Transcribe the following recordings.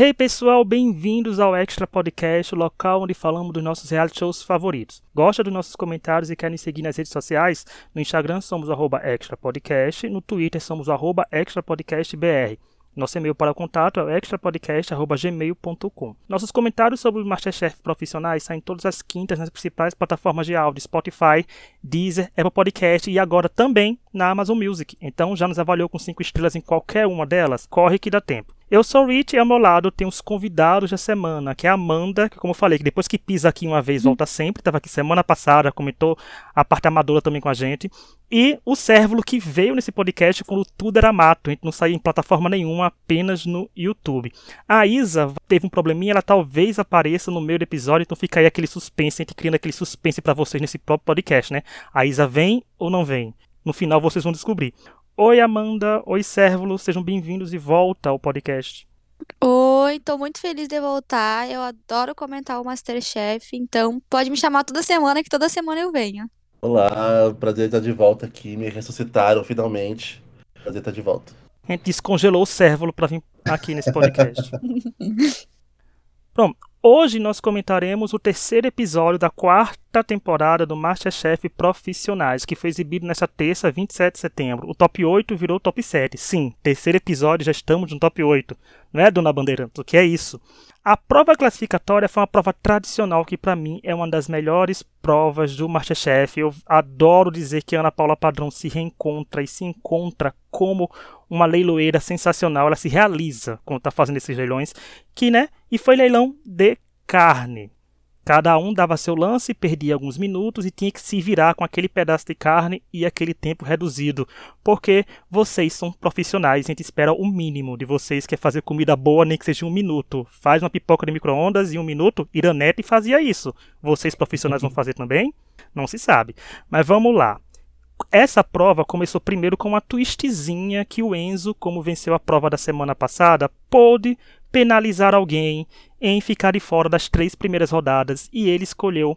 Hey pessoal, bem-vindos ao Extra Podcast, o local onde falamos dos nossos reality shows favoritos. Gosta dos nossos comentários e quer nos seguir nas redes sociais? No Instagram somos arroba Extra Podcast, no Twitter somos arroba Extra Podcast BR. Nosso e-mail para o contato é o extrapodcast.gmail.com. Nossos comentários sobre Masterchef profissionais saem todas as quintas nas principais plataformas de áudio, Spotify, Deezer, Apple Podcast e agora também na Amazon Music. Então já nos avaliou com 5 estrelas em qualquer uma delas? Corre que dá tempo. Eu sou o Rich e ao meu lado tem os convidados da semana, que é a Amanda, que como eu falei, que depois que pisa aqui uma vez, volta sempre, estava aqui semana passada, comentou a parte amadora também com a gente. E o Cérvulo que veio nesse podcast quando tudo era mato, a gente não saía em plataforma nenhuma, apenas no YouTube. A Isa teve um probleminha, ela talvez apareça no meio do episódio, então fica aí aquele suspense, a gente criando aquele suspense para vocês nesse próprio podcast, né? A Isa vem ou não vem? No final vocês vão descobrir. Oi, Amanda. Oi, Cérvulo. Sejam bem-vindos de volta ao podcast. Oi, tô muito feliz de voltar. Eu adoro comentar o Masterchef, então pode me chamar toda semana que toda semana eu venho. Olá, prazer estar de volta aqui. Me ressuscitaram finalmente. Prazer estar de volta. A gente descongelou o Cérvulo para vir aqui nesse podcast. Pronto, Hoje nós comentaremos o terceiro episódio da quarta temporada do Masterchef Profissionais, que foi exibido nesta terça, 27 de setembro. O top 8 virou top 7. Sim, terceiro episódio, já estamos no top 8. Não é, dona Bandeirante? O que é isso? A prova classificatória foi uma prova tradicional que, para mim, é uma das melhores provas do Masterchef. Eu adoro dizer que Ana Paula Padrão se reencontra e se encontra como uma leiloeira sensacional. Ela se realiza quando está fazendo esses leilões, que, né? E foi leilão de carne. Cada um dava seu lance, perdia alguns minutos e tinha que se virar com aquele pedaço de carne e aquele tempo reduzido, porque vocês são profissionais, a gente espera o mínimo de vocês, que é fazer comida boa, nem que seja um minuto. Faz uma pipoca de micro-ondas em um minuto, Iranete fazia isso. Vocês profissionais vão fazer também? Não se sabe. Mas vamos lá. Essa prova começou primeiro com uma twistzinha que o Enzo, como venceu a prova da semana passada, pôde penalizar alguém em ficar de fora das três primeiras rodadas e ele escolheu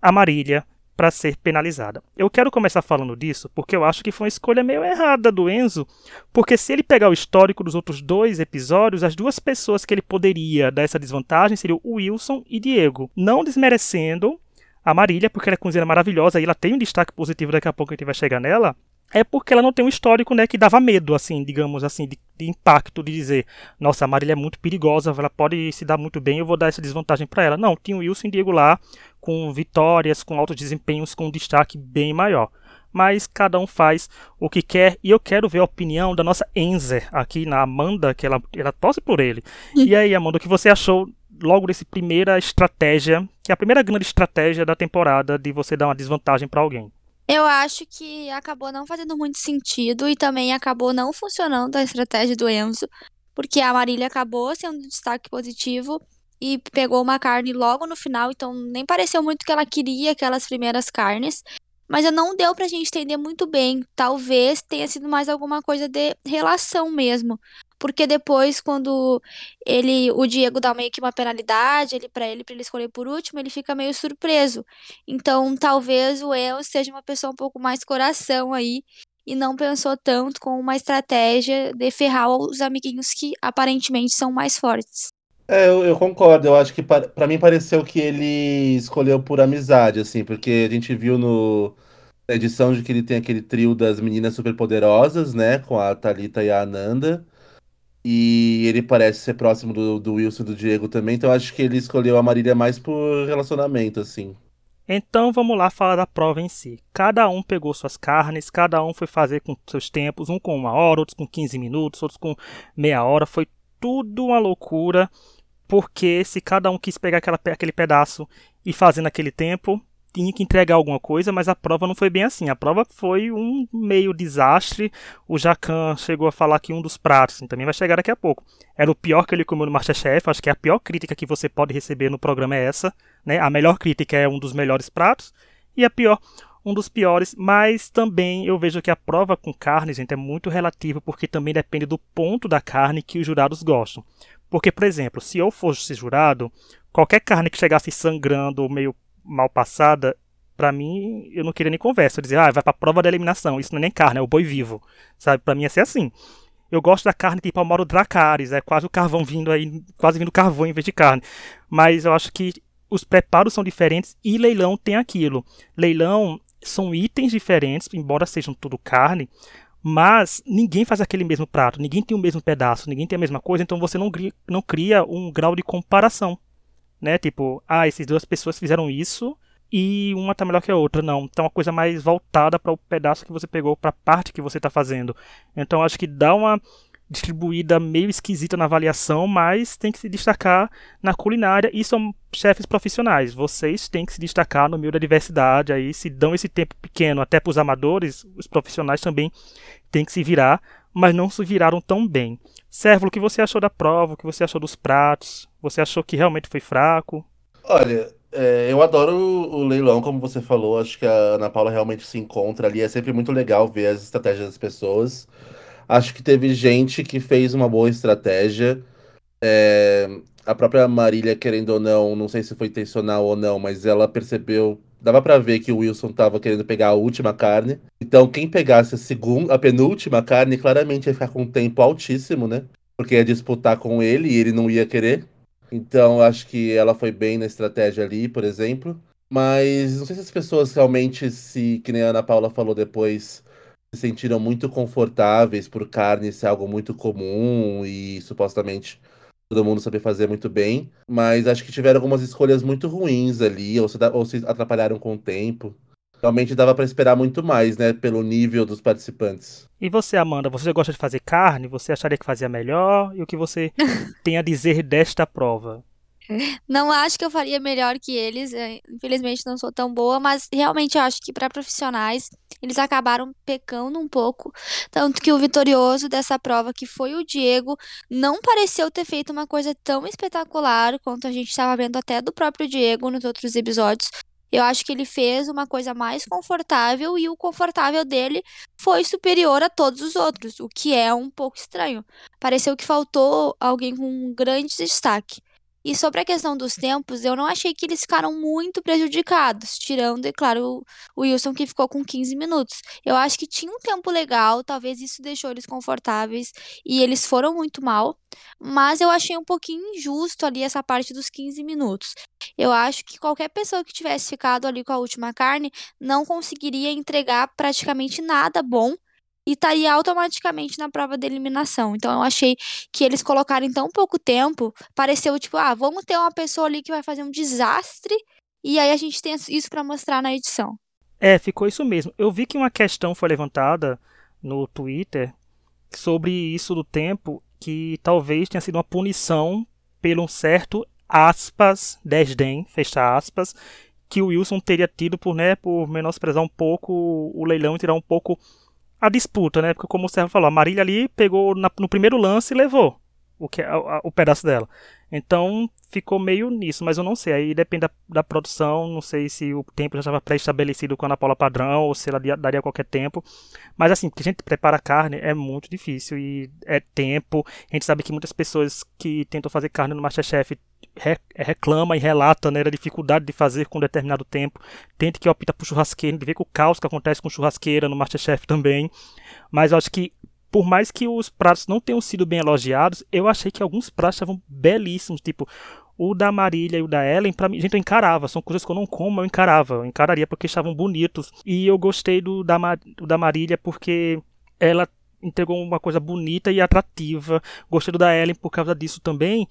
a Marília para ser penalizada. Eu quero começar falando disso porque eu acho que foi uma escolha meio errada do Enzo, porque se ele pegar o histórico dos outros dois episódios, as duas pessoas que ele poderia dar essa desvantagem seriam o Wilson e Diego, não desmerecendo a Marília, porque ela é cozinheira maravilhosa e ela tem um destaque positivo, daqui a pouco a gente vai chegar nela, é porque ela não tem um histórico, né, que dava medo, assim, digamos assim, de, de, impacto, de dizer, nossa, a Marília é muito perigosa, ela pode se dar muito bem, eu vou dar essa desvantagem para ela. Não, tinha o Wilson e Diego lá, com vitórias, com altos desempenhos, com um destaque bem maior. Mas cada um faz o que quer, e eu quero ver a opinião da nossa Enzer aqui na Amanda, que ela, ela torce por ele. E aí, Amanda, o que você achou logo desse primeira estratégia, que é a primeira grande estratégia da temporada de você dar uma desvantagem para alguém? Eu acho que acabou não fazendo muito sentido e também acabou não funcionando a estratégia do Enzo, porque a Marília acabou sendo um destaque positivo e pegou uma carne logo no final, então nem pareceu muito que ela queria aquelas primeiras carnes. Mas não deu pra gente entender muito bem. Talvez tenha sido mais alguma coisa de relação mesmo porque depois quando ele o Diego dá meio que uma penalidade ele para ele para ele escolher por último, ele fica meio surpreso. Então, talvez o El seja uma pessoa um pouco mais coração aí e não pensou tanto com uma estratégia de ferrar os amiguinhos que aparentemente são mais fortes. É, eu, eu concordo. Eu acho que para mim pareceu que ele escolheu por amizade, assim, porque a gente viu no na edição de que ele tem aquele trio das meninas superpoderosas, né, com a Talita e a Ananda. E ele parece ser próximo do, do Wilson e do Diego também, então acho que ele escolheu a Marília mais por relacionamento, assim. Então vamos lá falar da prova em si. Cada um pegou suas carnes, cada um foi fazer com seus tempos, um com uma hora, outros com 15 minutos, outros com meia hora. Foi tudo uma loucura, porque se cada um quis pegar aquela, aquele pedaço e fazer naquele tempo, tinha que entregar alguma coisa, mas a prova não foi bem assim. A prova foi um meio desastre. O Jacan chegou a falar que um dos pratos, também vai chegar daqui a pouco, era o pior que ele comeu no Masterchef. Acho que a pior crítica que você pode receber no programa é essa. Né? A melhor crítica é um dos melhores pratos e a pior um dos piores, mas também eu vejo que a prova com carne, gente, é muito relativa, porque também depende do ponto da carne que os jurados gostam. Porque, por exemplo, se eu fosse jurado, qualquer carne que chegasse sangrando, meio mal passada, para mim, eu não queria nem conversa. Eu dizia, ah, vai pra prova da eliminação. Isso não é nem carne, é o boi vivo. Sabe? Pra mim ia ser assim. Eu gosto da carne tipo Amaro Dracarys, é quase o carvão vindo aí, quase vindo carvão em vez de carne. Mas eu acho que os preparos são diferentes e leilão tem aquilo. Leilão são itens diferentes, embora sejam tudo carne, mas ninguém faz aquele mesmo prato, ninguém tem o mesmo pedaço, ninguém tem a mesma coisa, então você não, não cria um grau de comparação. Né? Tipo, ah, essas duas pessoas fizeram isso e uma tá melhor que a outra. Não, é uma coisa mais voltada para o pedaço que você pegou, para a parte que você está fazendo. Então acho que dá uma distribuída meio esquisita na avaliação, mas tem que se destacar na culinária e são chefes profissionais. Vocês têm que se destacar no meio da diversidade aí, se dão esse tempo pequeno até para os amadores, os profissionais também têm que se virar, mas não se viraram tão bem. Sérvulo, o que você achou da prova? O que você achou dos pratos? Você achou que realmente foi fraco? Olha, é, eu adoro o, o leilão, como você falou. Acho que a Ana Paula realmente se encontra ali. É sempre muito legal ver as estratégias das pessoas. Acho que teve gente que fez uma boa estratégia. É, a própria Marília, querendo ou não, não sei se foi intencional ou não, mas ela percebeu. Dava para ver que o Wilson tava querendo pegar a última carne. Então, quem pegasse a segunda, a penúltima carne, claramente ia ficar com um tempo altíssimo, né? Porque ia disputar com ele e ele não ia querer. Então, acho que ela foi bem na estratégia ali, por exemplo. Mas não sei se as pessoas realmente se, que nem a Ana Paula falou depois, se sentiram muito confortáveis por carne ser algo muito comum e supostamente todo mundo saber fazer muito bem. Mas acho que tiveram algumas escolhas muito ruins ali, ou se, ou se atrapalharam com o tempo. Realmente dava para esperar muito mais, né, pelo nível dos participantes. E você, Amanda, você gosta de fazer carne? Você acharia que fazia melhor? E o que você tem a dizer desta prova? Não acho que eu faria melhor que eles, é, infelizmente não sou tão boa, mas realmente acho que para profissionais eles acabaram pecando um pouco. Tanto que o vitorioso dessa prova, que foi o Diego, não pareceu ter feito uma coisa tão espetacular quanto a gente estava vendo até do próprio Diego nos outros episódios. Eu acho que ele fez uma coisa mais confortável e o confortável dele foi superior a todos os outros, o que é um pouco estranho. Pareceu que faltou alguém com um grande destaque. E sobre a questão dos tempos, eu não achei que eles ficaram muito prejudicados, tirando, é claro, o Wilson que ficou com 15 minutos. Eu acho que tinha um tempo legal, talvez isso deixou eles confortáveis e eles foram muito mal, mas eu achei um pouquinho injusto ali essa parte dos 15 minutos. Eu acho que qualquer pessoa que tivesse ficado ali com a última carne não conseguiria entregar praticamente nada bom e estaria automaticamente na prova de eliminação. Então eu achei que eles colocarem tão pouco tempo, pareceu tipo, ah, vamos ter uma pessoa ali que vai fazer um desastre e aí a gente tem isso para mostrar na edição. É, ficou isso mesmo. Eu vi que uma questão foi levantada no Twitter sobre isso do tempo, que talvez tenha sido uma punição pelo certo aspas, desdém, fecha aspas, que o Wilson teria tido por, né, por menosprezar um pouco o leilão e tirar um pouco a disputa, né? Porque como o Sérgio falou, a Marília ali pegou na, no primeiro lance e levou o, que, a, a, o pedaço dela. Então ficou meio nisso, mas eu não sei. Aí depende da, da produção, não sei se o tempo já estava pré-estabelecido com a Paula padrão ou se ela daria qualquer tempo. Mas assim, porque a gente prepara carne é muito difícil e é tempo. A gente sabe que muitas pessoas que tentam fazer carne no Masterchef reclama e relata né, da dificuldade de fazer com determinado tempo. Tente que opta por churrasqueira, de ver que o caos que acontece com churrasqueira no Masterchef também. Mas eu acho que por mais que os pratos não tenham sido bem elogiados, eu achei que alguns pratos estavam belíssimos, tipo o da Marília e o da Ellen, pra mim, gente, eu encarava. São coisas que eu não como, eu encarava. Eu encararia porque estavam bonitos. E eu gostei do da, da Marília porque ela entregou uma coisa bonita e atrativa. Gostei do da Ellen por causa disso também.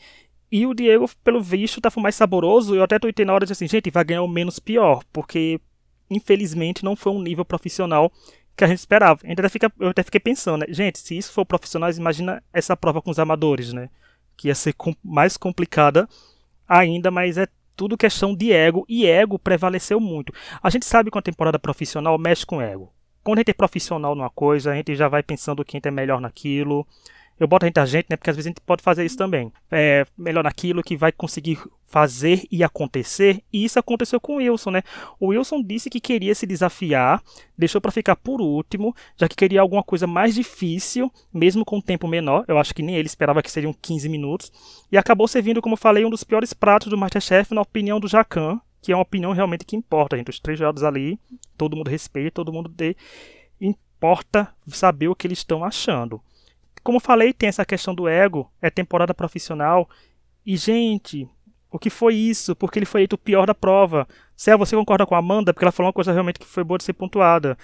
E o Diego, pelo visto, tava mais saboroso. Eu até tuitei na hora de assim, gente, vai ganhar o menos pior. Porque, infelizmente, não foi um nível profissional que a gente esperava. Eu até, fica, eu até fiquei pensando, né? Gente, se isso for profissionais, imagina essa prova com os amadores, né? Que ia ser com, mais complicada ainda, mas é tudo questão de ego, e ego prevaleceu muito. A gente sabe que a temporada profissional mexe com ego. Quando a gente é profissional numa coisa, a gente já vai pensando quem é melhor naquilo, eu boto a gente a gente, né? Porque às vezes a gente pode fazer isso também. É melhor naquilo que vai conseguir fazer e acontecer. E isso aconteceu com o Wilson, né? O Wilson disse que queria se desafiar, deixou para ficar por último, já que queria alguma coisa mais difícil, mesmo com um tempo menor. Eu acho que nem ele esperava que seriam 15 minutos. E acabou servindo, como falei, um dos piores pratos do Masterchef, na opinião do Jacan, que é uma opinião realmente que importa, gente. Os três jurados ali, todo mundo respeita, todo mundo dê. Importa saber o que eles estão achando como falei, tem essa questão do ego, é temporada profissional. E, gente, o que foi isso? Porque ele foi eleito o pior da prova. Céu, você concorda com a Amanda? Porque ela falou uma coisa realmente que foi boa de ser pontuada.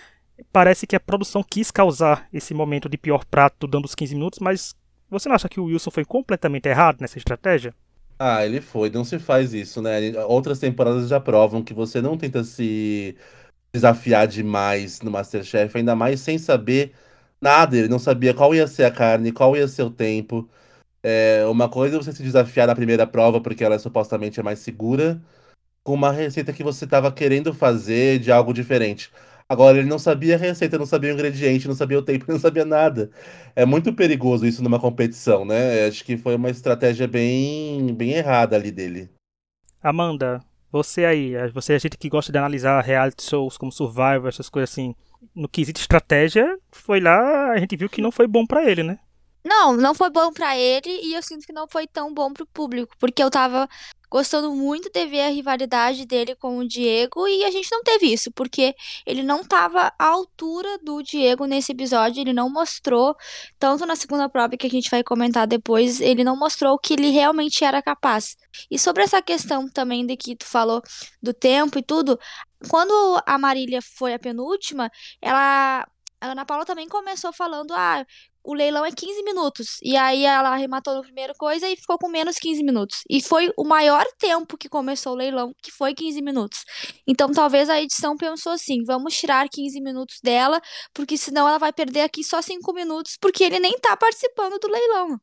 Parece que a produção quis causar esse momento de pior prato dando os 15 minutos, mas você não acha que o Wilson foi completamente errado nessa estratégia? Ah, ele foi. Não se faz isso, né? Outras temporadas já provam que você não tenta se desafiar demais no Masterchef, ainda mais sem saber nada. Ele não sabia qual ia ser a carne, qual ia ser o tempo. É, uma coisa é você se desafiar na primeira prova porque ela supostamente é mais segura, com uma receita que você estava querendo fazer de algo diferente. Agora, ele não sabia a receita, não sabia o ingrediente, não sabia o tempo, não sabia nada. É muito perigoso isso numa competição, né? Acho que foi uma estratégia bem, bem errada ali dele. Amanda, você aí, você é gente que gosta de analisar reality shows como Survivor, essas coisas assim. No quesito estratégia, foi lá, a gente viu que não foi bom para ele, né? Não, não foi bom para ele e eu sinto que não foi tão bom pro público, porque eu tava gostando muito de ver a rivalidade dele com o Diego e a gente não teve isso, porque ele não estava à altura do Diego nesse episódio, ele não mostrou, tanto na segunda prova que a gente vai comentar depois, ele não mostrou que ele realmente era capaz. E sobre essa questão também de que tu falou do tempo e tudo, quando a Marília foi a penúltima, ela a Ana Paula também começou falando: ah, o leilão é 15 minutos. E aí ela arrematou no primeiro coisa e ficou com menos 15 minutos. E foi o maior tempo que começou o leilão, que foi 15 minutos. Então talvez a edição pensou assim: vamos tirar 15 minutos dela, porque senão ela vai perder aqui só 5 minutos, porque ele nem tá participando do leilão.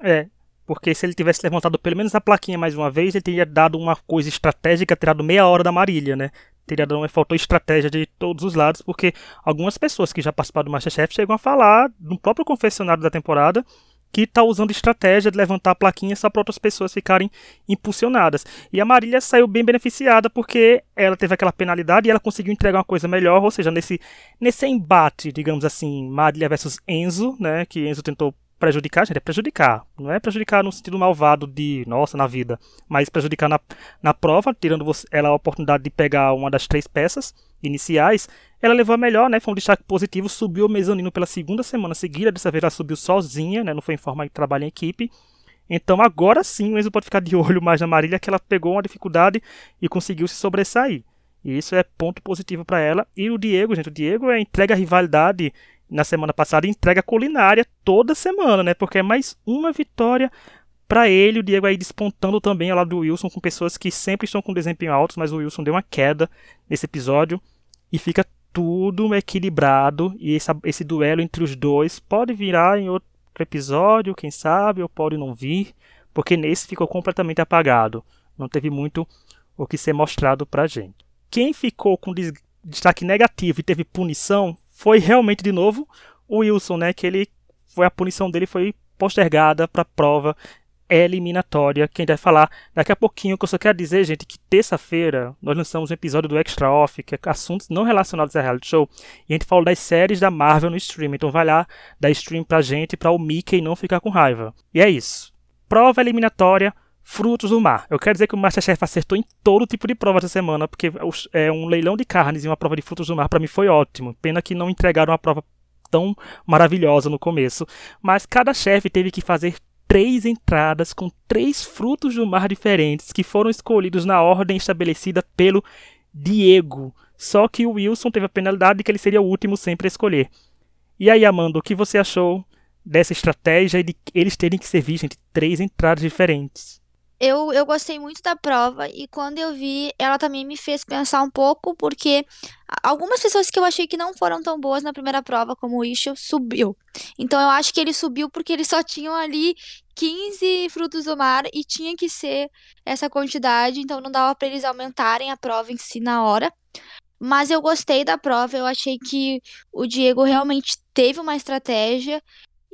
É. Porque se ele tivesse levantado pelo menos a plaquinha mais uma vez, ele teria dado uma coisa estratégica, tirado meia hora da Marília, né? Teria dado, faltou estratégia de todos os lados, porque algumas pessoas que já participaram do Masterchef chegam a falar no próprio confessionário da temporada que está usando estratégia de levantar a plaquinha só para outras pessoas ficarem impulsionadas. E a Marília saiu bem beneficiada porque ela teve aquela penalidade e ela conseguiu entregar uma coisa melhor, ou seja, nesse, nesse embate, digamos assim, Marília versus Enzo, né, que Enzo tentou prejudicar, gente, é prejudicar. Não é prejudicar no sentido malvado de, nossa, na vida, mas prejudicar na, na prova, tirando você, ela a oportunidade de pegar uma das três peças iniciais. Ela levou a melhor, né? Foi um destaque positivo, subiu o mezanino pela segunda semana seguida, dessa vez ela subiu sozinha, né? Não foi em forma de trabalho em equipe. Então agora sim o Enzo pode ficar de olho mais na Marília, que ela pegou uma dificuldade e conseguiu se sobressair. E isso é ponto positivo para ela. E o Diego, gente, o Diego é entrega rivalidade na semana passada entrega culinária toda semana, né? Porque é mais uma vitória para ele. O Diego aí despontando também ao lado do Wilson com pessoas que sempre estão com desempenho alto, mas o Wilson deu uma queda nesse episódio e fica tudo equilibrado e esse, esse duelo entre os dois pode virar em outro episódio, quem sabe, ou pode não vir, porque nesse ficou completamente apagado. Não teve muito o que ser mostrado pra gente. Quem ficou com destaque negativo e teve punição foi realmente de novo o Wilson, né? Que ele foi a punição dele foi postergada para prova eliminatória, que a gente vai falar daqui a pouquinho, que eu só quero dizer, gente, que terça-feira nós lançamos um episódio do Extra Off, que é assuntos não relacionados a reality show, e a gente falou das séries da Marvel no stream, então vai lá, dá stream pra gente, pra o Mickey não ficar com raiva. E é isso. Prova eliminatória, frutos do mar. Eu quero dizer que o Masterchef acertou em todo tipo de prova essa semana, porque é um leilão de carnes e uma prova de frutos do mar para mim foi ótimo. Pena que não entregaram uma prova tão maravilhosa no começo, mas cada chefe teve que fazer três entradas com três frutos do mar diferentes que foram escolhidos na ordem estabelecida pelo Diego. Só que o Wilson teve a penalidade de que ele seria o último sempre a escolher. E aí, Amanda, o que você achou dessa estratégia e de eles terem que servir, gente, três entradas diferentes? Eu, eu gostei muito da prova e quando eu vi, ela também me fez pensar um pouco, porque algumas pessoas que eu achei que não foram tão boas na primeira prova, como o Isho, subiu. Então eu acho que ele subiu porque eles só tinham ali 15 frutos do mar e tinha que ser essa quantidade, então não dava para eles aumentarem a prova em si na hora. Mas eu gostei da prova, eu achei que o Diego realmente teve uma estratégia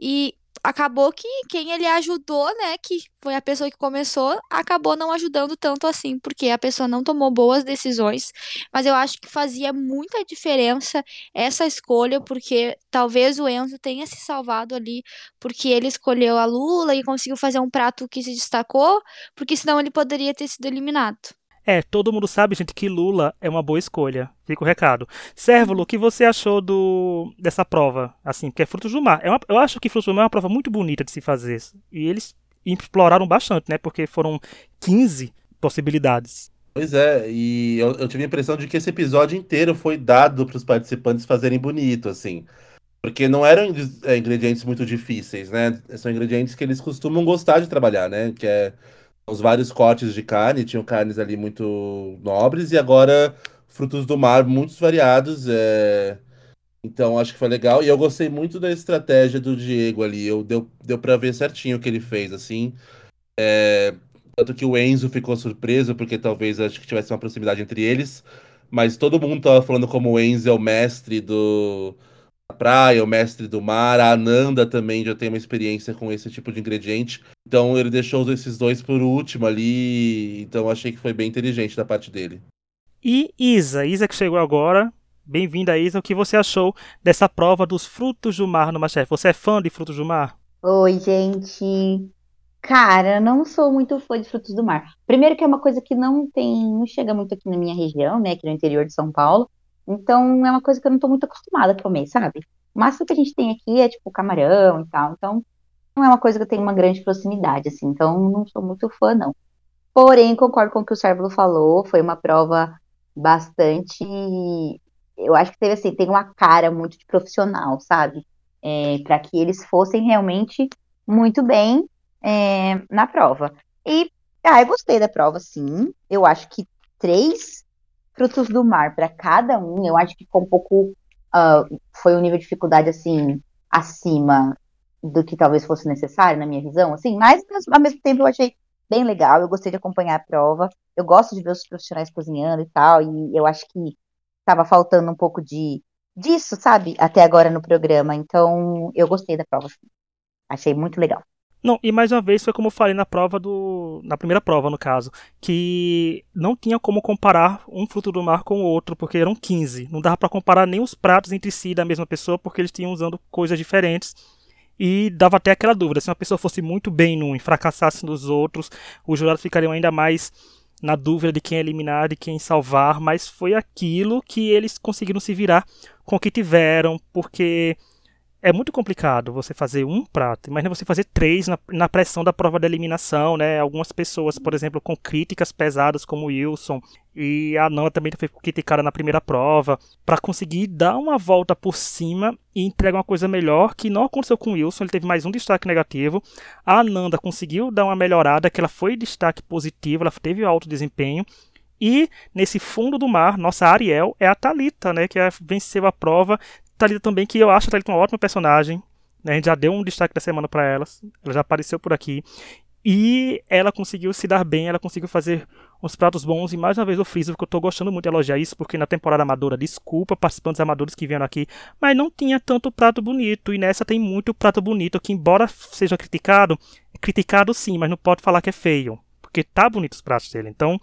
e acabou que quem ele ajudou, né, que foi a pessoa que começou, acabou não ajudando tanto assim, porque a pessoa não tomou boas decisões. Mas eu acho que fazia muita diferença essa escolha, porque talvez o Enzo tenha se salvado ali, porque ele escolheu a Lula e conseguiu fazer um prato que se destacou, porque senão ele poderia ter sido eliminado. É, todo mundo sabe, gente, que Lula é uma boa escolha. Fica o recado. Sérvulo, o que você achou do dessa prova? Assim, que é Frutos do Mar. É uma, eu acho que Frutos do Mar é uma prova muito bonita de se fazer. E eles exploraram bastante, né? Porque foram 15 possibilidades. Pois é, e eu, eu tive a impressão de que esse episódio inteiro foi dado para os participantes fazerem bonito, assim. Porque não eram é, ingredientes muito difíceis, né? São ingredientes que eles costumam gostar de trabalhar, né? Que é os vários cortes de carne, tinham carnes ali muito nobres, e agora frutos do mar muitos variados. É... Então acho que foi legal. E eu gostei muito da estratégia do Diego ali. Eu, deu, deu para ver certinho o que ele fez, assim. É... Tanto que o Enzo ficou surpreso, porque talvez acho que tivesse uma proximidade entre eles. Mas todo mundo tava falando como o Enzo é o mestre do praia, o mestre do mar. A Ananda também já tem uma experiência com esse tipo de ingrediente. Então ele deixou esses dois por último ali. Então achei que foi bem inteligente da parte dele. E Isa, Isa que chegou agora. Bem-vinda, Isa. O que você achou dessa prova dos frutos do mar no Masterchef? Você é fã de frutos do mar? Oi, gente. Cara, não sou muito fã de frutos do mar. Primeiro que é uma coisa que não tem, não chega muito aqui na minha região, né, aqui no interior de São Paulo. Então é uma coisa que eu não tô muito acostumada a comer, sabe? O máximo que a gente tem aqui é tipo camarão e tal. Então não é uma coisa que eu tenho uma grande proximidade, assim. Então não sou muito fã, não. Porém, concordo com o que o Sérvulo falou. Foi uma prova bastante. Eu acho que teve assim, tem uma cara muito de profissional, sabe? É, para que eles fossem realmente muito bem é, na prova. E, ah, eu gostei da prova, sim. Eu acho que três frutos do mar para cada um, eu acho que ficou um pouco. Uh, foi um nível de dificuldade, assim, acima do que talvez fosse necessário, na minha visão, assim, mas ao mesmo tempo eu achei bem legal, eu gostei de acompanhar a prova, eu gosto de ver os profissionais cozinhando e tal, e eu acho que estava faltando um pouco de disso, sabe, até agora no programa, então eu gostei da prova, achei muito legal. Não, e mais uma vez foi como eu falei na prova do. Na primeira prova, no caso, que não tinha como comparar um fruto do mar com o outro, porque eram 15. Não dava para comparar nem os pratos entre si da mesma pessoa, porque eles tinham usando coisas diferentes. E dava até aquela dúvida: se uma pessoa fosse muito bem num e fracassasse nos outros, os jurados ficariam ainda mais na dúvida de quem eliminar, de quem salvar. Mas foi aquilo que eles conseguiram se virar com o que tiveram, porque é muito complicado você fazer um prato. Imagina você fazer três na, na, pressão da prova da eliminação, né? Algumas pessoas, por exemplo, com críticas pesadas, como o Wilson, e a Nana também foi criticada na primeira prova, para conseguir dar uma volta por cima e entregar uma coisa melhor, que não aconteceu com o Wilson, ele teve mais um destaque negativo. A Ananda conseguiu dar uma melhorada, que ela foi destaque positivo, ela teve alto desempenho. E nesse fundo do mar, nossa Ariel é a Talita, né, que venceu a prova, Thalita também, que eu acho a Thalita uma ótima personagem. Né? A gente já deu um destaque da semana para ela. Ela já apareceu por aqui. E ela conseguiu se dar bem, ela conseguiu fazer uns pratos bons. E mais uma vez eu friso, porque eu tô gostando muito de elogiar isso, porque na temporada amadora, desculpa participantes amadores que vieram aqui, mas não tinha tanto prato bonito. E nessa tem muito prato bonito, que embora seja criticado, é criticado sim, mas não pode falar que é feio. Porque tá bonito os pratos dele. Então,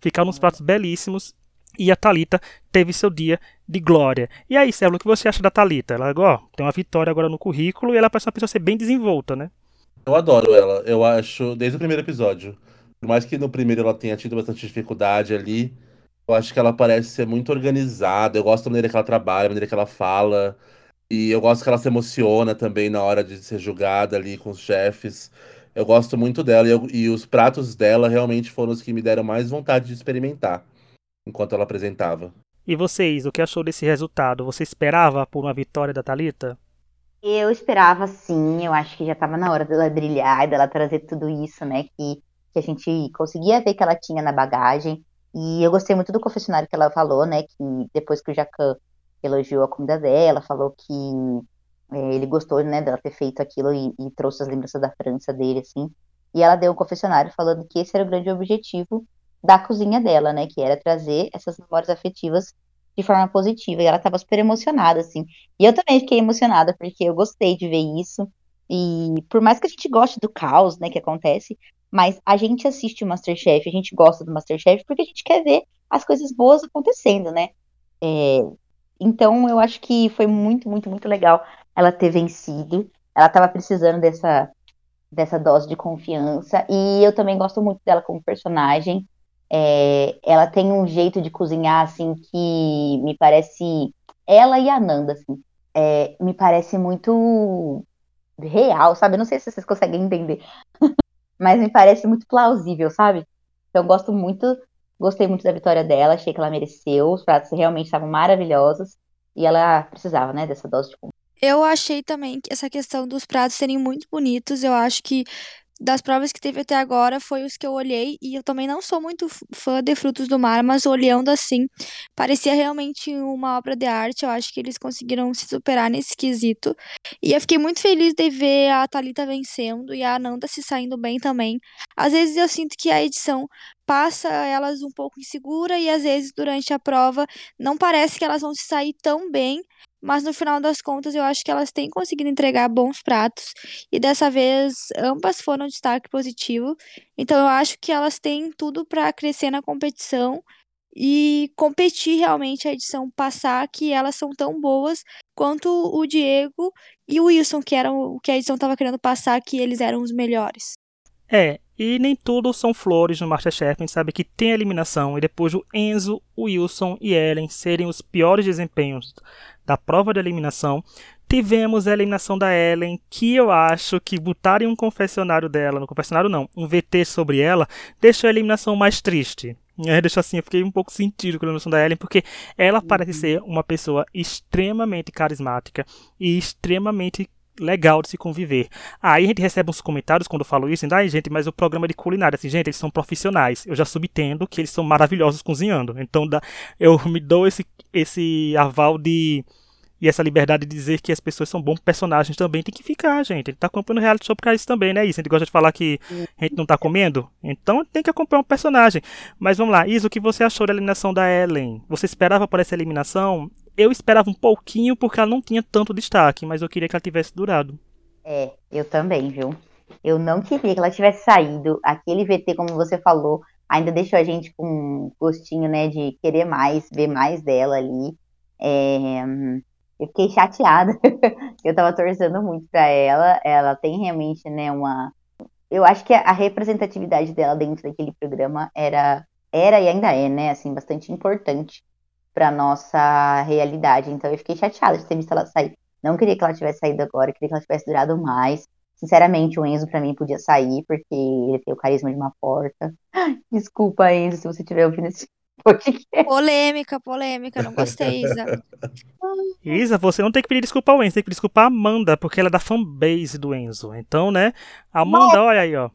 ficaram uns pratos belíssimos e a Talita teve seu dia de glória. E aí, Célula, o que você acha da Talita? Ela ó, tem uma vitória agora no currículo e ela parece uma pessoa ser bem desenvolta, né? Eu adoro ela. Eu acho, desde o primeiro episódio. Por mais que no primeiro ela tenha tido bastante dificuldade ali, eu acho que ela parece ser muito organizada. Eu gosto da maneira que ela trabalha, da maneira que ela fala. E eu gosto que ela se emociona também na hora de ser julgada ali com os chefes. Eu gosto muito dela e, eu, e os pratos dela realmente foram os que me deram mais vontade de experimentar enquanto ela apresentava. E vocês, o que achou desse resultado? Você esperava por uma vitória da Talita? Eu esperava sim, eu acho que já estava na hora dela brilhar e dela trazer tudo isso, né, que, que a gente conseguia ver que ela tinha na bagagem. E eu gostei muito do confessionário que ela falou, né, que depois que o Jacan elogiou a comida dela, falou que é, ele gostou, né, dela ter feito aquilo e, e trouxe as lembranças da França dele, assim. E ela deu um confessionário falando que esse era o grande objetivo da cozinha dela, né? Que era trazer essas memórias afetivas de forma positiva. E ela estava super emocionada, assim. E eu também fiquei emocionada, porque eu gostei de ver isso. E por mais que a gente goste do caos, né, que acontece, mas a gente assiste o Masterchef, a gente gosta do Masterchef porque a gente quer ver as coisas boas acontecendo, né? É, então eu acho que foi muito, muito, muito legal ela ter vencido. Ela estava precisando dessa, dessa dose de confiança. E eu também gosto muito dela como personagem. É, ela tem um jeito de cozinhar, assim, que me parece. Ela e a Nanda, assim, é, me parece muito real, sabe? Eu não sei se vocês conseguem entender, mas me parece muito plausível, sabe? Então, gosto muito, gostei muito da vitória dela, achei que ela mereceu, os pratos realmente estavam maravilhosos e ela precisava, né, dessa dose de Eu achei também que essa questão dos pratos serem muito bonitos, eu acho que das provas que teve até agora foi os que eu olhei e eu também não sou muito fã de frutos do mar, mas olhando assim, parecia realmente uma obra de arte. Eu acho que eles conseguiram se superar nesse quesito. E eu fiquei muito feliz de ver a Talita vencendo e a Ananda se saindo bem também. Às vezes eu sinto que a edição passa elas um pouco insegura e às vezes durante a prova não parece que elas vão se sair tão bem, mas no final das contas eu acho que elas têm conseguido entregar bons pratos e dessa vez ambas foram destaque positivo. Então eu acho que elas têm tudo para crescer na competição e competir realmente a edição passar que elas são tão boas quanto o Diego e o Wilson, que eram o que a edição estava querendo passar que eles eram os melhores. É, e nem tudo são flores no Masterchef. A gente sabe que tem eliminação e depois o Enzo, o Wilson e Ellen serem os piores desempenhos da prova de eliminação, tivemos a eliminação da Ellen, que eu acho que botarem um confessionário dela, no confessionário não, um VT sobre ela, deixou a eliminação mais triste. É, deixa assim, eu fiquei um pouco sentido com a eliminação da Ellen, porque ela uhum. parece ser uma pessoa extremamente carismática e extremamente legal de se conviver. Aí a gente recebe uns comentários quando eu falo isso, ai gente, mas o programa de culinária, assim, gente, eles são profissionais. Eu já subtendo que eles são maravilhosos cozinhando. Então eu me dou esse, esse aval de e essa liberdade de dizer que as pessoas são bons personagens também tem que ficar, gente. A gente tá acompanhando reality show pra isso também, né? Isso. A gente gosta de falar que a gente não tá comendo. Então tem que acompanhar um personagem. Mas vamos lá, Isa, o que você achou da eliminação da Ellen? Você esperava por essa eliminação? Eu esperava um pouquinho porque ela não tinha tanto destaque, mas eu queria que ela tivesse durado. É, eu também, viu? Eu não queria que ela tivesse saído. Aquele VT, como você falou, ainda deixou a gente com gostinho, né, de querer mais, ver mais dela ali. É, eu fiquei chateada. eu tava torcendo muito para ela. Ela tem realmente, né, uma. Eu acho que a representatividade dela dentro daquele programa era, era e ainda é, né, assim, bastante importante para nossa realidade. Então eu fiquei chateada de ter visto ela sair. Não queria que ela tivesse saído agora, queria que ela tivesse durado mais. Sinceramente, o Enzo para mim podia sair, porque ele tem o carisma de uma porta. Desculpa, Enzo, se você estiver ouvindo esse Polêmica, polêmica, não gostei, Isa. Isa, você não tem que pedir desculpa ao Enzo, tem que pedir desculpa a Amanda, porque ela é da fanbase do Enzo. Então, né? Amanda, olha aí, ó.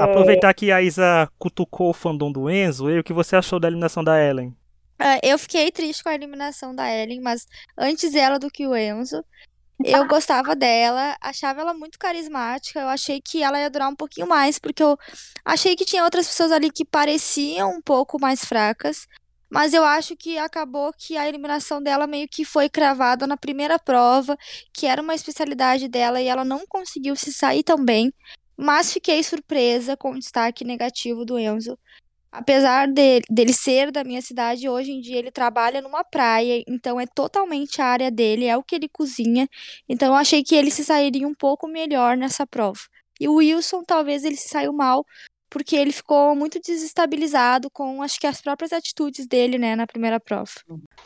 Aproveitar que a Isa cutucou o fandom do Enzo, e o que você achou da eliminação da Ellen? Uh, eu fiquei triste com a eliminação da Ellen, mas antes ela do que o Enzo. Eu gostava dela, achava ela muito carismática. Eu achei que ela ia durar um pouquinho mais, porque eu achei que tinha outras pessoas ali que pareciam um pouco mais fracas. Mas eu acho que acabou que a eliminação dela meio que foi cravada na primeira prova, que era uma especialidade dela e ela não conseguiu se sair tão bem. Mas fiquei surpresa com o destaque negativo do Enzo. Apesar de, dele ser da minha cidade, hoje em dia ele trabalha numa praia, então é totalmente a área dele, é o que ele cozinha. Então eu achei que ele se sairia um pouco melhor nessa prova. E o Wilson, talvez ele se saiu mal, porque ele ficou muito desestabilizado com, acho que as próprias atitudes dele, né, na primeira prova.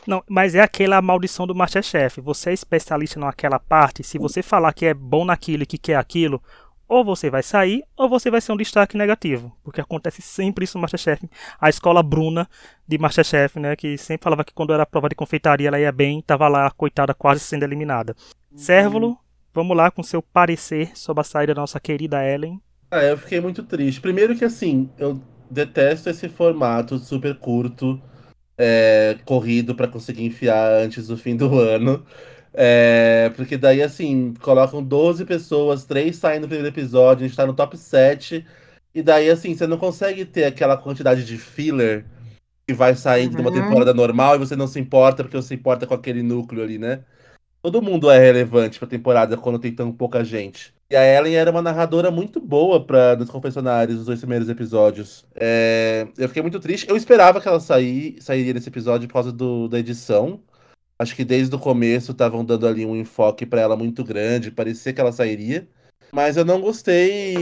Não, mas é aquela maldição do Masterchef. Você é especialista naquela parte, se você falar que é bom naquilo e que quer aquilo, ou você vai sair, ou você vai ser um destaque negativo. Porque acontece sempre isso no Masterchef. A escola Bruna de Masterchef, né? Que sempre falava que quando era prova de confeitaria ela ia bem, tava lá, coitada, quase sendo eliminada. Uhum. Sérvulo, vamos lá com seu parecer sobre a saída da nossa querida Ellen. Ah, eu fiquei muito triste. Primeiro que assim, eu detesto esse formato super curto, é, corrido para conseguir enfiar antes do fim do ano. É, porque daí, assim, colocam 12 pessoas, três saem no primeiro episódio, a gente tá no top 7. E daí, assim, você não consegue ter aquela quantidade de filler que vai saindo uhum. de uma temporada normal e você não se importa porque você se importa com aquele núcleo ali, né? Todo mundo é relevante pra temporada quando tem tão pouca gente. E a Ellen era uma narradora muito boa para nos confessionários, os dois primeiros episódios. É, eu fiquei muito triste. Eu esperava que ela sair, sairia nesse episódio por causa do, da edição. Acho que desde o começo estavam dando ali um enfoque para ela muito grande, parecia que ela sairia. Mas eu não gostei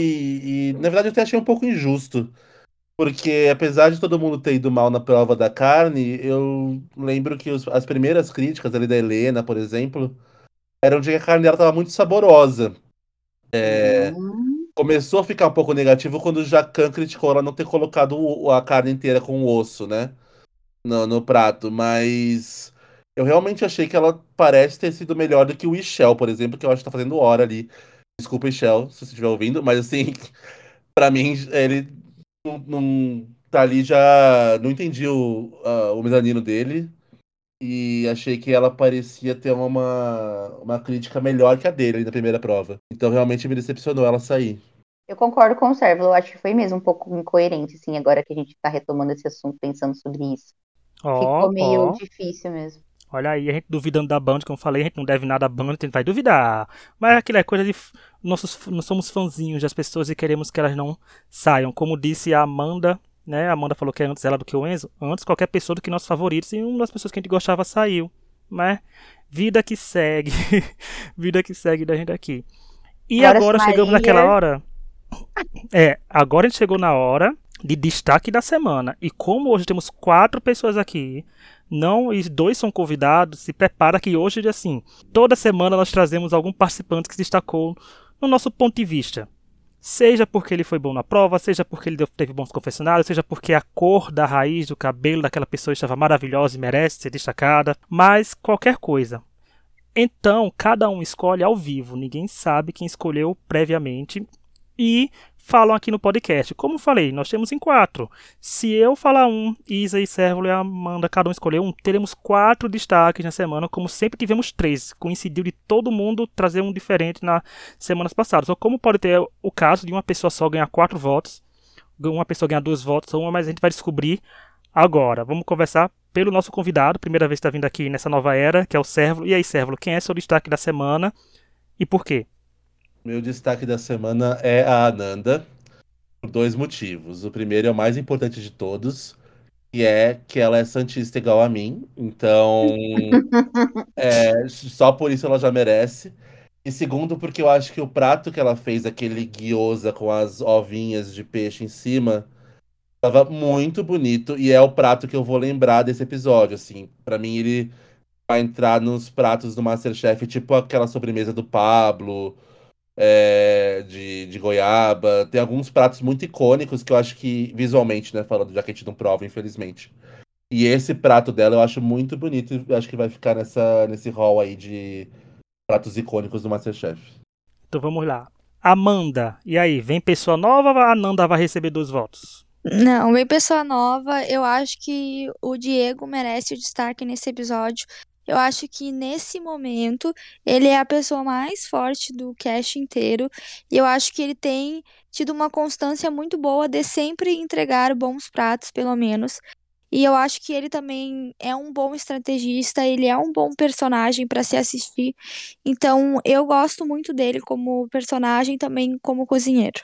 e, na verdade, eu até achei um pouco injusto. Porque apesar de todo mundo ter ido mal na prova da carne, eu lembro que os- as primeiras críticas ali da Helena, por exemplo, eram de que a carne dela estava muito saborosa. É, começou a ficar um pouco negativo quando o Jacan criticou ela não ter colocado a carne inteira com o osso, né? No, no prato, mas eu realmente achei que ela parece ter sido melhor do que o Michel, por exemplo, que eu acho que tá fazendo hora ali. Desculpa, Michel, se você estiver ouvindo, mas assim, pra mim, ele não, não tá ali já. Não entendi o, a- o mezanino dele. E achei que ela parecia ter uma, uma crítica melhor que a dele ali na primeira prova. Então realmente me decepcionou ela sair. Eu concordo com o Sérvulo, eu acho que foi mesmo um pouco incoerente, assim, agora que a gente tá retomando esse assunto, pensando sobre isso. Ó, Ficou meio ó. difícil mesmo. Olha aí, a gente duvidando da Band, como eu falei, a gente não deve nada à Band, a gente vai duvidar. Mas aquilo é coisa de. Nossos, nós somos fãzinhos das pessoas e queremos que elas não saiam. Como disse a Amanda, né? A Amanda falou que é antes ela do que o Enzo. Antes qualquer pessoa do que nossos favoritos e uma das pessoas que a gente gostava saiu. Mas vida que segue. vida que segue da gente aqui. E Agora, agora chegamos Maria- naquela hora. É, agora a gente chegou na hora de destaque da semana. E como hoje temos quatro pessoas aqui, não e dois são convidados, se prepara que hoje, assim, toda semana nós trazemos algum participante que se destacou no nosso ponto de vista. Seja porque ele foi bom na prova, seja porque ele teve bons confessionários, seja porque a cor da raiz do cabelo daquela pessoa estava maravilhosa e merece ser destacada, mas qualquer coisa. Então, cada um escolhe ao vivo, ninguém sabe quem escolheu previamente e falam aqui no podcast. Como falei, nós temos em quatro. Se eu falar um, Isa e Sérvulo e Amanda, cada um escolher um, teremos quatro destaques na semana, como sempre tivemos três. Coincidiu de todo mundo trazer um diferente nas semanas passadas. Ou como pode ter o caso de uma pessoa só ganhar quatro votos, uma pessoa ganhar dois votos ou uma, mas a gente vai descobrir agora. Vamos conversar pelo nosso convidado, primeira vez que está vindo aqui nessa nova era, que é o Sérvulo. E aí, Sérvulo, quem é seu destaque da semana e por quê? Meu destaque da semana é a Ananda, por dois motivos. O primeiro é o mais importante de todos, que é que ela é santista igual a mim, então é, só por isso ela já merece. E segundo, porque eu acho que o prato que ela fez, aquele guiosa com as ovinhas de peixe em cima, tava muito bonito e é o prato que eu vou lembrar desse episódio, assim. Pra mim ele vai entrar nos pratos do MasterChef, tipo aquela sobremesa do Pablo, é, de, de goiaba. Tem alguns pratos muito icônicos que eu acho que, visualmente, né? Falando, já que a gente não prova, infelizmente. E esse prato dela eu acho muito bonito e acho que vai ficar nessa, nesse hall aí de pratos icônicos do Masterchef. Então vamos lá. Amanda, e aí, vem pessoa nova ou a Ananda vai receber dois votos? Não, bem pessoa nova, eu acho que o Diego merece o destaque nesse episódio. Eu acho que nesse momento ele é a pessoa mais forte do cast inteiro e eu acho que ele tem tido uma constância muito boa de sempre entregar bons pratos, pelo menos. E eu acho que ele também é um bom estrategista, ele é um bom personagem para se assistir. Então, eu gosto muito dele como personagem, também como cozinheiro.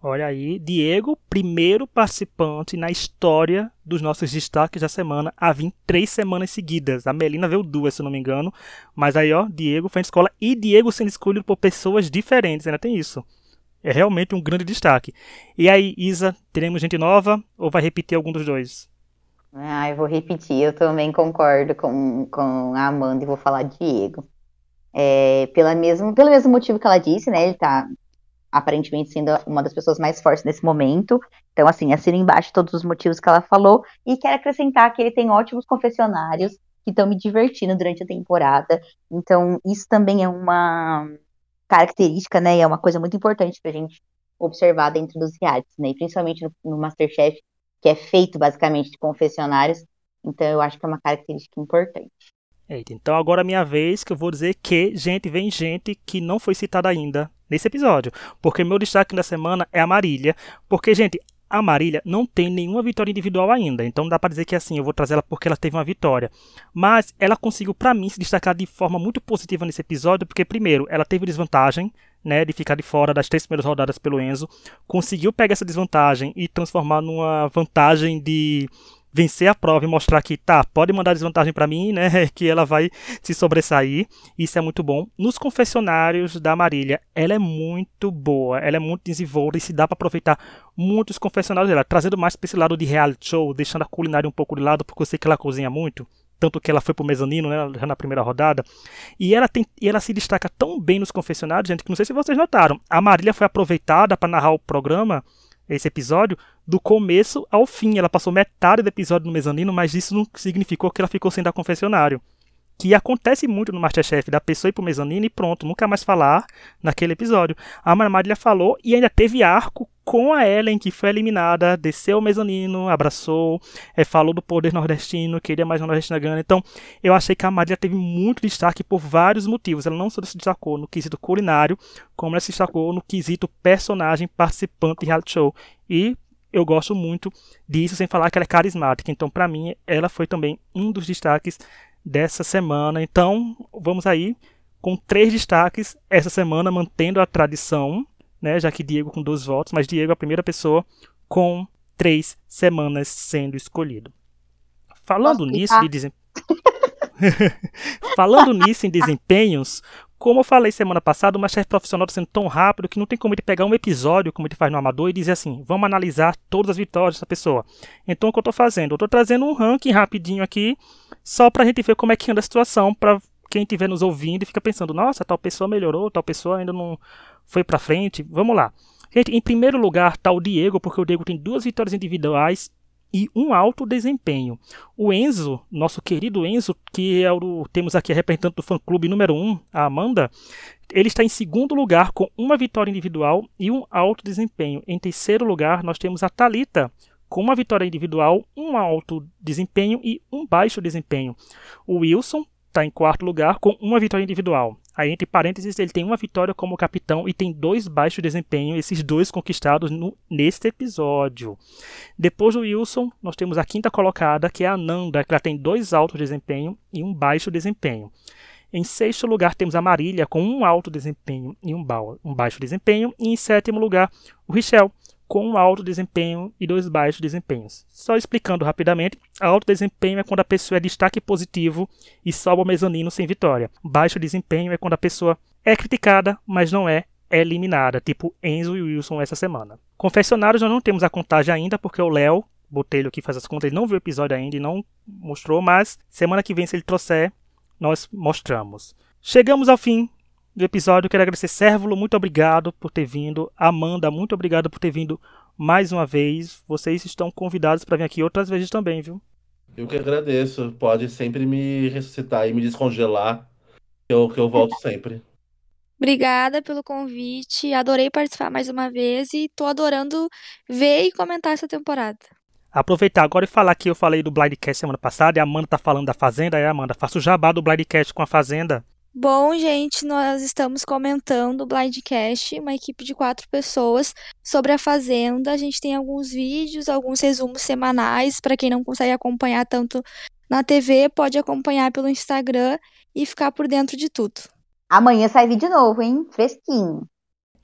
Olha aí, Diego, primeiro participante na história dos nossos destaques da semana a vir três semanas seguidas. A Melina veio duas, se não me engano. Mas aí, ó, Diego foi escola e Diego sendo escolhido por pessoas diferentes, ainda tem isso. É realmente um grande destaque. E aí, Isa, teremos gente nova ou vai repetir algum dos dois? Ah, eu vou repetir, eu também concordo com, com a Amanda e vou falar Diego. É, pela mesmo, pelo mesmo motivo que ela disse, né? Ele tá aparentemente sendo uma das pessoas mais fortes nesse momento. Então, assim, assina embaixo todos os motivos que ela falou. E quero acrescentar que ele tem ótimos confessionários que estão me divertindo durante a temporada. Então, isso também é uma característica, né? E é uma coisa muito importante pra gente observar dentro dos realities, né? E principalmente no, no Masterchef, que é feito basicamente de confessionários. Então, eu acho que é uma característica importante. Eita, então agora é minha vez que eu vou dizer que, gente, vem gente que não foi citada ainda nesse episódio. Porque meu destaque da semana é a Marília. Porque, gente, a Marília não tem nenhuma vitória individual ainda. Então não dá pra dizer que assim, eu vou trazer ela porque ela teve uma vitória. Mas ela conseguiu, pra mim, se destacar de forma muito positiva nesse episódio. Porque, primeiro, ela teve desvantagem. Né, de ficar de fora das três primeiras rodadas pelo Enzo, conseguiu pegar essa desvantagem e transformar numa vantagem de vencer a prova e mostrar que tá, pode mandar desvantagem para mim, né? Que ela vai se sobressair. Isso é muito bom. Nos confessionários da Marília, ela é muito boa, ela é muito desenvolvida e se dá para aproveitar muitos confessionários dela, trazendo mais para esse lado de reality show, deixando a culinária um pouco de lado, porque eu sei que ela cozinha muito tanto que ela foi pro mezanino, né, já na primeira rodada. E ela tem, e ela se destaca tão bem nos confessionários, gente, que não sei se vocês notaram. A Marília foi aproveitada para narrar o programa, esse episódio, do começo ao fim. Ela passou metade do episódio no mezanino, mas isso não significou que ela ficou sem dar confessionário. Que acontece muito no Masterchef, da pessoa ir pro mezanino e pronto, nunca mais falar naquele episódio. A Marília falou e ainda teve arco com a Ellen, que foi eliminada, desceu o mezanino, abraçou, é, falou do poder nordestino, queria mais uma nordestina ganha. Então, eu achei que a Marília teve muito destaque por vários motivos. Ela não só se destacou no quesito culinário, como ela se destacou no quesito personagem participante de reality show. E eu gosto muito disso, sem falar que ela é carismática. Então, para mim, ela foi também um dos destaques dessa semana. Então, vamos aí com três destaques essa semana, mantendo a tradição, né? Já que Diego com dois votos, mas Diego é a primeira pessoa com três semanas sendo escolhido. Falando nisso de desem... Falando nisso em desempenhos, como eu falei semana passada, o Masterchef profissional está sendo tão rápido que não tem como ele pegar um episódio, como ele faz no Amador, e dizer assim: vamos analisar todas as vitórias dessa pessoa. Então, o que eu estou fazendo? Eu estou trazendo um ranking rapidinho aqui, só para a gente ver como é que anda a situação, para quem estiver nos ouvindo e fica pensando: nossa, tal pessoa melhorou, tal pessoa ainda não foi para frente. Vamos lá. Gente, em primeiro lugar está o Diego, porque o Diego tem duas vitórias individuais e um alto desempenho. O Enzo, nosso querido Enzo, que é o temos aqui representante do fã-clube número 1, um, a Amanda, ele está em segundo lugar com uma vitória individual e um alto desempenho. Em terceiro lugar, nós temos a Talita com uma vitória individual, um alto desempenho e um baixo desempenho. O Wilson está em quarto lugar com uma vitória individual. Aí, entre parênteses, ele tem uma vitória como capitão e tem dois baixos desempenho, esses dois conquistados no, neste episódio. Depois do Wilson, nós temos a quinta colocada, que é a Nanda, que ela tem dois altos desempenho e um baixo desempenho. Em sexto lugar, temos a Marília, com um alto desempenho e um, um baixo desempenho. E em sétimo lugar, o Richel, com um alto desempenho e dois baixos desempenhos. Só explicando rapidamente, alto desempenho é quando a pessoa é destaque positivo e sobe ao mezanino sem vitória. Baixo desempenho é quando a pessoa é criticada, mas não é eliminada, tipo Enzo e Wilson essa semana. Confessionários nós não temos a contagem ainda, porque o Léo, Botelho que faz as contas, ele não viu o episódio ainda e não mostrou, mas semana que vem, se ele trouxer, nós mostramos. Chegamos ao fim do episódio. Quero agradecer Sérvulo, muito obrigado por ter vindo. Amanda, muito obrigado por ter vindo mais uma vez. Vocês estão convidados para vir aqui outras vezes também, viu? Eu que agradeço. Pode sempre me ressuscitar e me descongelar, que eu, que eu volto sempre. Obrigada pelo convite. Adorei participar mais uma vez e tô adorando ver e comentar essa temporada. Aproveitar agora e falar que eu falei do Blindcast semana passada e a Amanda tá falando da Fazenda. Aí, Amanda, faça o jabá do Blindcast com a Fazenda. Bom, gente, nós estamos comentando o Blindcast, uma equipe de quatro pessoas, sobre a Fazenda. A gente tem alguns vídeos, alguns resumos semanais, para quem não consegue acompanhar tanto na TV, pode acompanhar pelo Instagram e ficar por dentro de tudo. Amanhã sai vídeo novo, hein? Fresquinho.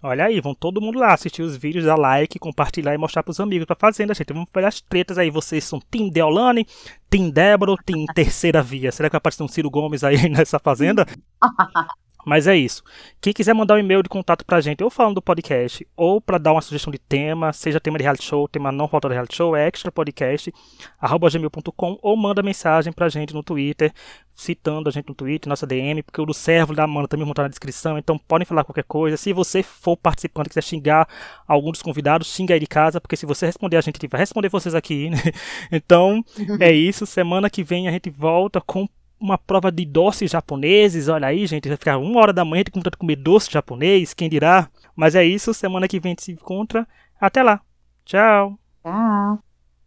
Olha aí, vão todo mundo lá assistir os vídeos, dar like, compartilhar e mostrar pros amigos pra fazenda, gente. Vamos pegar as tretas aí. Vocês são Tim Deolane, Tim Débora, Tim Terceira Via. Será que vai aparecer um Ciro Gomes aí nessa fazenda? Mas é isso. Quem quiser mandar um e-mail de contato pra gente, ou falando do podcast, ou para dar uma sugestão de tema, seja tema de reality show, tema não falta de reality show, é extra podcast, arroba gmail.com, ou manda mensagem pra gente no Twitter, citando a gente no Twitter, nossa DM, porque o do servo da Amanda também vão estar na descrição, então podem falar qualquer coisa. Se você for participante e quiser xingar algum dos convidados, xinga aí de casa, porque se você responder a gente vai responder vocês aqui, né? Então, é isso. Semana que vem a gente volta com uma prova de doces japoneses. Olha aí, gente, vai ficar uma hora da manhã com vontade de comer doce japonês, quem dirá? Mas é isso, semana que vem a gente se encontra. Até lá. Tchau. Tchau.